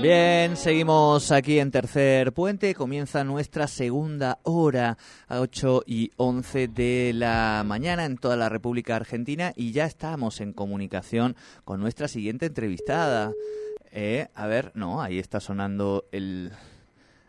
Bien, seguimos aquí en Tercer Puente. Comienza nuestra segunda hora a 8 y 11 de la mañana en toda la República Argentina y ya estamos en comunicación con nuestra siguiente entrevistada. Eh, a ver, no, ahí está sonando el,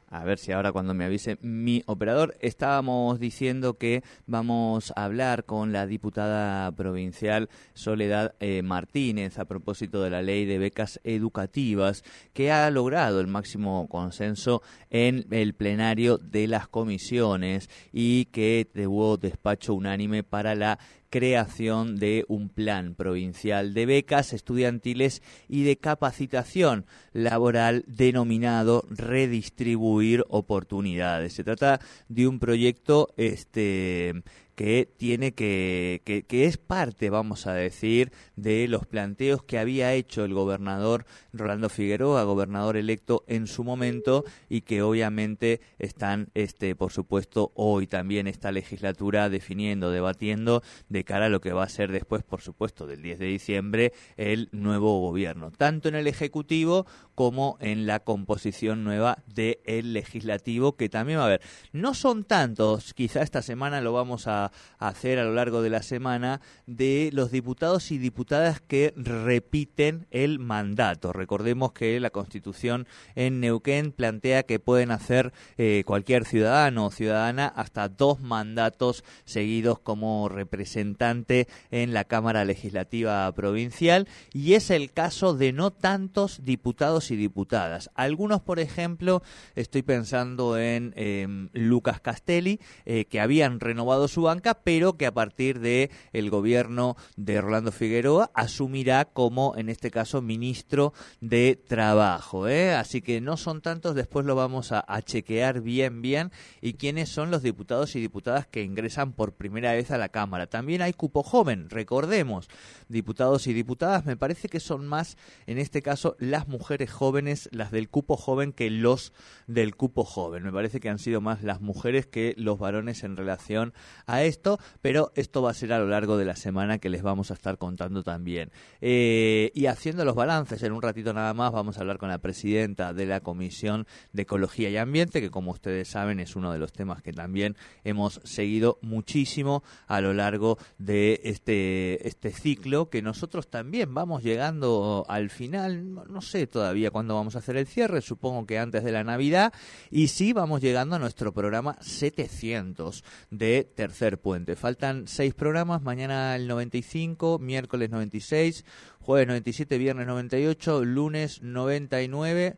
a ver si ahora cuando me avise mi operador, estábamos diciendo que vamos a hablar con la diputada provincial Soledad eh, Martínez a propósito de la ley de becas educativas que ha logrado el máximo consenso en el plenario de las comisiones y que tuvo despacho unánime para la creación de un plan provincial de becas estudiantiles y de capacitación laboral denominado Redistribuir Oportunidades. Se trata de un proyecto este que tiene que, que, es parte, vamos a decir, de los planteos que había hecho el gobernador Rolando Figueroa, gobernador electo en su momento, y que obviamente están, este, por supuesto, hoy también esta legislatura definiendo, debatiendo de cara a lo que va a ser después, por supuesto, del 10 de diciembre, el nuevo gobierno, tanto en el Ejecutivo como en la composición nueva del Legislativo, que también va a haber. No son tantos, quizá esta semana lo vamos a hacer a lo largo de la semana de los diputados y diputadas que repiten el mandato. Recordemos que la Constitución en Neuquén plantea que pueden hacer eh, cualquier ciudadano o ciudadana hasta dos mandatos seguidos como representante en la Cámara Legislativa Provincial y es el caso de no tantos diputados y diputadas. Algunos, por ejemplo, estoy pensando en em, Lucas Castelli, eh, que habían renovado su pero que a partir de el gobierno de Rolando Figueroa asumirá como, en este caso, ministro de Trabajo. ¿eh? Así que no son tantos, después lo vamos a, chequear bien, bien, y quiénes son los diputados y diputadas que ingresan por primera vez a la Cámara. También hay cupo joven, recordemos, diputados y diputadas, me parece que son más, en este caso, las mujeres jóvenes, las del cupo joven, que los del cupo joven. Me parece que han sido más las mujeres que los varones en relación a esto, pero esto va a ser a lo largo de la semana que les vamos a estar contando también. Eh, y haciendo los balances, en un ratito nada más vamos a hablar con la presidenta de la Comisión de Ecología y Ambiente, que como ustedes saben es uno de los temas que también hemos seguido muchísimo a lo largo de este, este ciclo, que nosotros también vamos llegando al final, no sé todavía cuándo vamos a hacer el cierre, supongo que antes de la Navidad, y sí vamos llegando a nuestro programa 700 de tercer puente. Faltan seis programas, mañana el 95, miércoles 96, jueves 97, viernes 98, lunes 99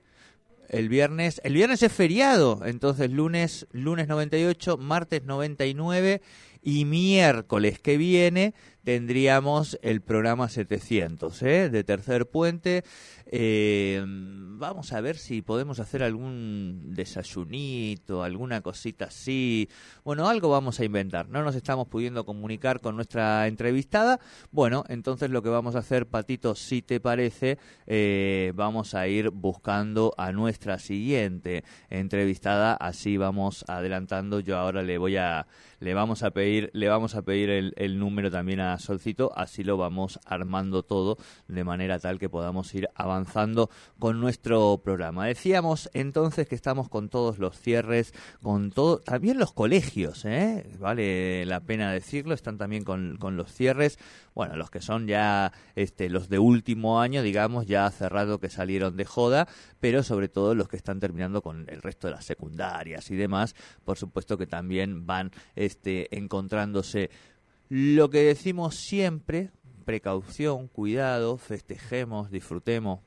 el viernes, el viernes es feriado, entonces lunes, lunes 98, martes 99 y miércoles que viene tendríamos el programa 700 ¿eh? de Tercer Puente. Eh, vamos a ver si podemos hacer algún desayunito, alguna cosita así. Bueno, algo vamos a inventar. No nos estamos pudiendo comunicar con nuestra entrevistada. Bueno, entonces lo que vamos a hacer, Patito, si te parece, eh, vamos a ir buscando a nuestra siguiente entrevistada. Así vamos adelantando. Yo ahora le voy a le vamos a pedir, le vamos a pedir el, número también a Solcito, así lo vamos armando todo de manera tal que podamos ir avanzando con nuestro programa. Decíamos entonces que estamos con todos los cierres, con todo, también los colegios, ¿eh? vale la pena decirlo, están también con, con los cierres, bueno, los que son ya este, los de último año, digamos, ya cerrado que salieron de joda, pero sobre todo los que están terminando con el resto de las secundarias y demás, por supuesto que también van este, encontrándose. Lo que decimos siempre, precaución, cuidado, festejemos, disfrutemos,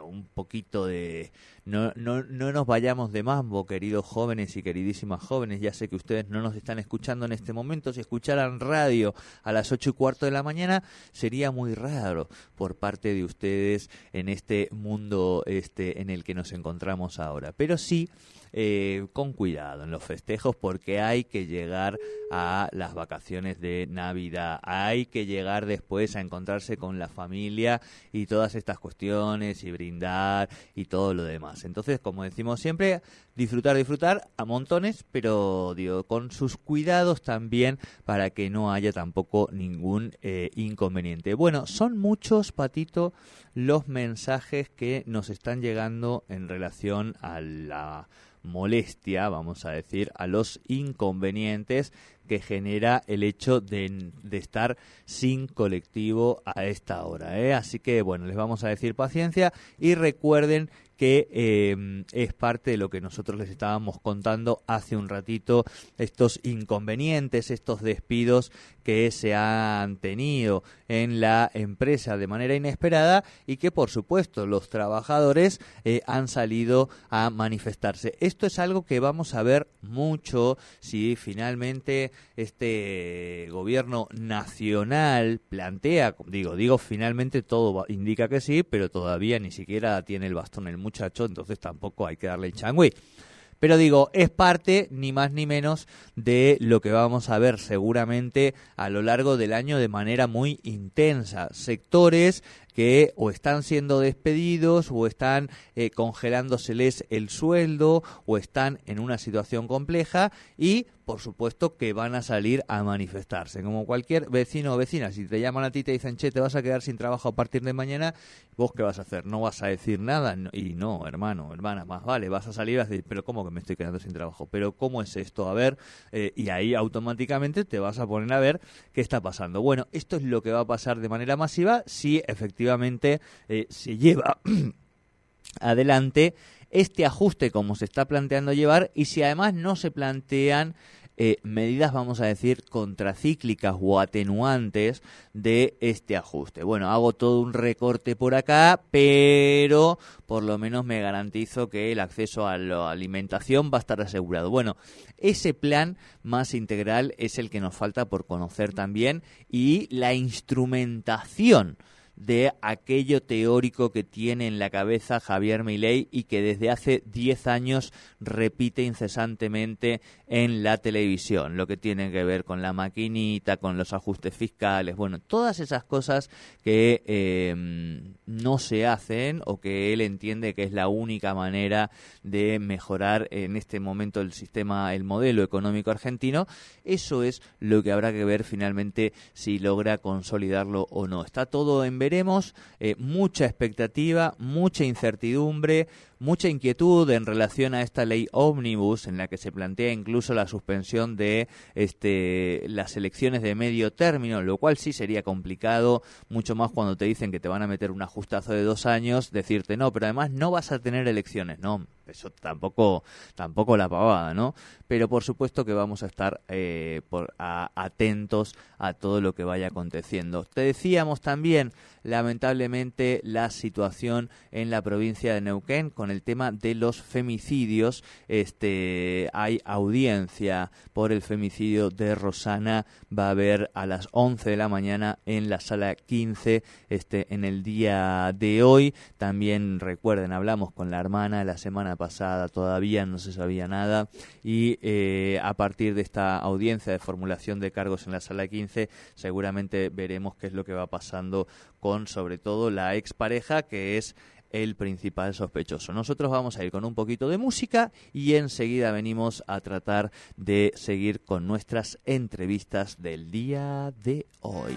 un poquito de... No, no, no nos vayamos de mambo, queridos jóvenes y queridísimas jóvenes. Ya sé que ustedes no nos están escuchando en este momento. Si escucharan radio a las ocho y cuarto de la mañana, sería muy raro por parte de ustedes en este mundo este, en el que nos encontramos ahora. Pero sí eh, con cuidado en los festejos porque hay que llegar a las vacaciones de Navidad, hay que llegar después a encontrarse con la familia y todas estas cuestiones y brindar y todo lo demás. Entonces, como decimos siempre, disfrutar, disfrutar a montones, pero digo, con sus cuidados también para que no haya tampoco ningún eh, inconveniente. Bueno, son muchos, Patito, los mensajes que nos están llegando en relación a la molestia, vamos a decir, a los inconvenientes que genera el hecho de, estar sin colectivo a esta hora. ¿eh? Así que, bueno, les vamos a decir paciencia y recuerden que em, es parte de lo que nosotros les estábamos contando hace un ratito, estos inconvenientes, estos despidos que se han tenido en la empresa de manera inesperada y que por supuesto los trabajadores eh, han salido a manifestarse. Esto es algo que vamos a ver mucho si finalmente este gobierno nacional plantea, digo, digo finalmente todo indica que sí, pero todavía ni siquiera tiene el bastón el muchacho, entonces tampoco hay que darle el changüí. Pero digo, es parte ni más ni menos de lo que vamos a ver seguramente a lo largo del año de manera muy intensa. Sectores que o están siendo despedidos o están eh, congelándoseles el sueldo o están en una situación compleja y por supuesto que van a salir a manifestarse. Como cualquier vecino o vecina, si te llaman a ti y te dicen, che, te vas a quedar sin trabajo a partir de mañana, ¿vos qué vas a hacer? ¿No vas a decir nada? Y no, hermano, hermana, más vale, vas a salir vas a decir, pero ¿cómo que me estoy quedando sin trabajo? ¿Pero cómo es esto? A ver, eh, y ahí automáticamente te vas a poner a ver qué está pasando. Bueno, esto es lo que va a pasar de manera masiva si efectivamente eh, se lleva adelante este ajuste como se está planteando llevar y si además no se plantean eh, medidas, vamos a decir, contracíclicas o atenuantes de este ajuste. Bueno, hago todo un recorte por acá, pero por lo menos me garantizo que el acceso a la alimentación va a estar asegurado. Bueno, ese plan más integral es el que nos falta por conocer también y la instrumentación de aquello teórico que tiene en la cabeza Javier Milei y que desde hace 10 años repite incesantemente en la televisión, lo que tiene que ver con la maquinita, con los ajustes fiscales, bueno, todas esas cosas que em, no se hacen o que él entiende que es la única manera de mejorar en este momento el sistema, el modelo económico argentino, eso es lo que habrá que ver finalmente si logra consolidarlo o no. Está todo en veremos, eh, mucha expectativa, mucha incertidumbre, mucha inquietud en relación a esta ley ómnibus en la que se plantea incluso la suspensión de este, las elecciones de medio término, lo cual sí sería complicado, mucho más cuando te dicen que te van a meter un ajustazo de dos años, decirte no, pero además no vas a tener elecciones, no, eso tampoco, tampoco la pavada, ¿no? Pero por supuesto que vamos a estar eh, por, atentos a todo lo que vaya aconteciendo. Te decíamos también, lamentablemente, la situación en la provincia de Neuquén el tema de los femicidios. Este, hay audiencia por el femicidio de Rosana. Va a haber a las 11 de la mañana en la sala 15 este, en el día de hoy. También recuerden, hablamos con la hermana la semana pasada, todavía no se sabía nada. Y eh, a partir de esta audiencia de formulación de cargos en la sala 15, seguramente veremos qué es lo que va pasando con sobre todo la expareja que es el principal sospechoso. Nosotros vamos a ir con un poquito de música y enseguida venimos a tratar de seguir con nuestras entrevistas del día de hoy.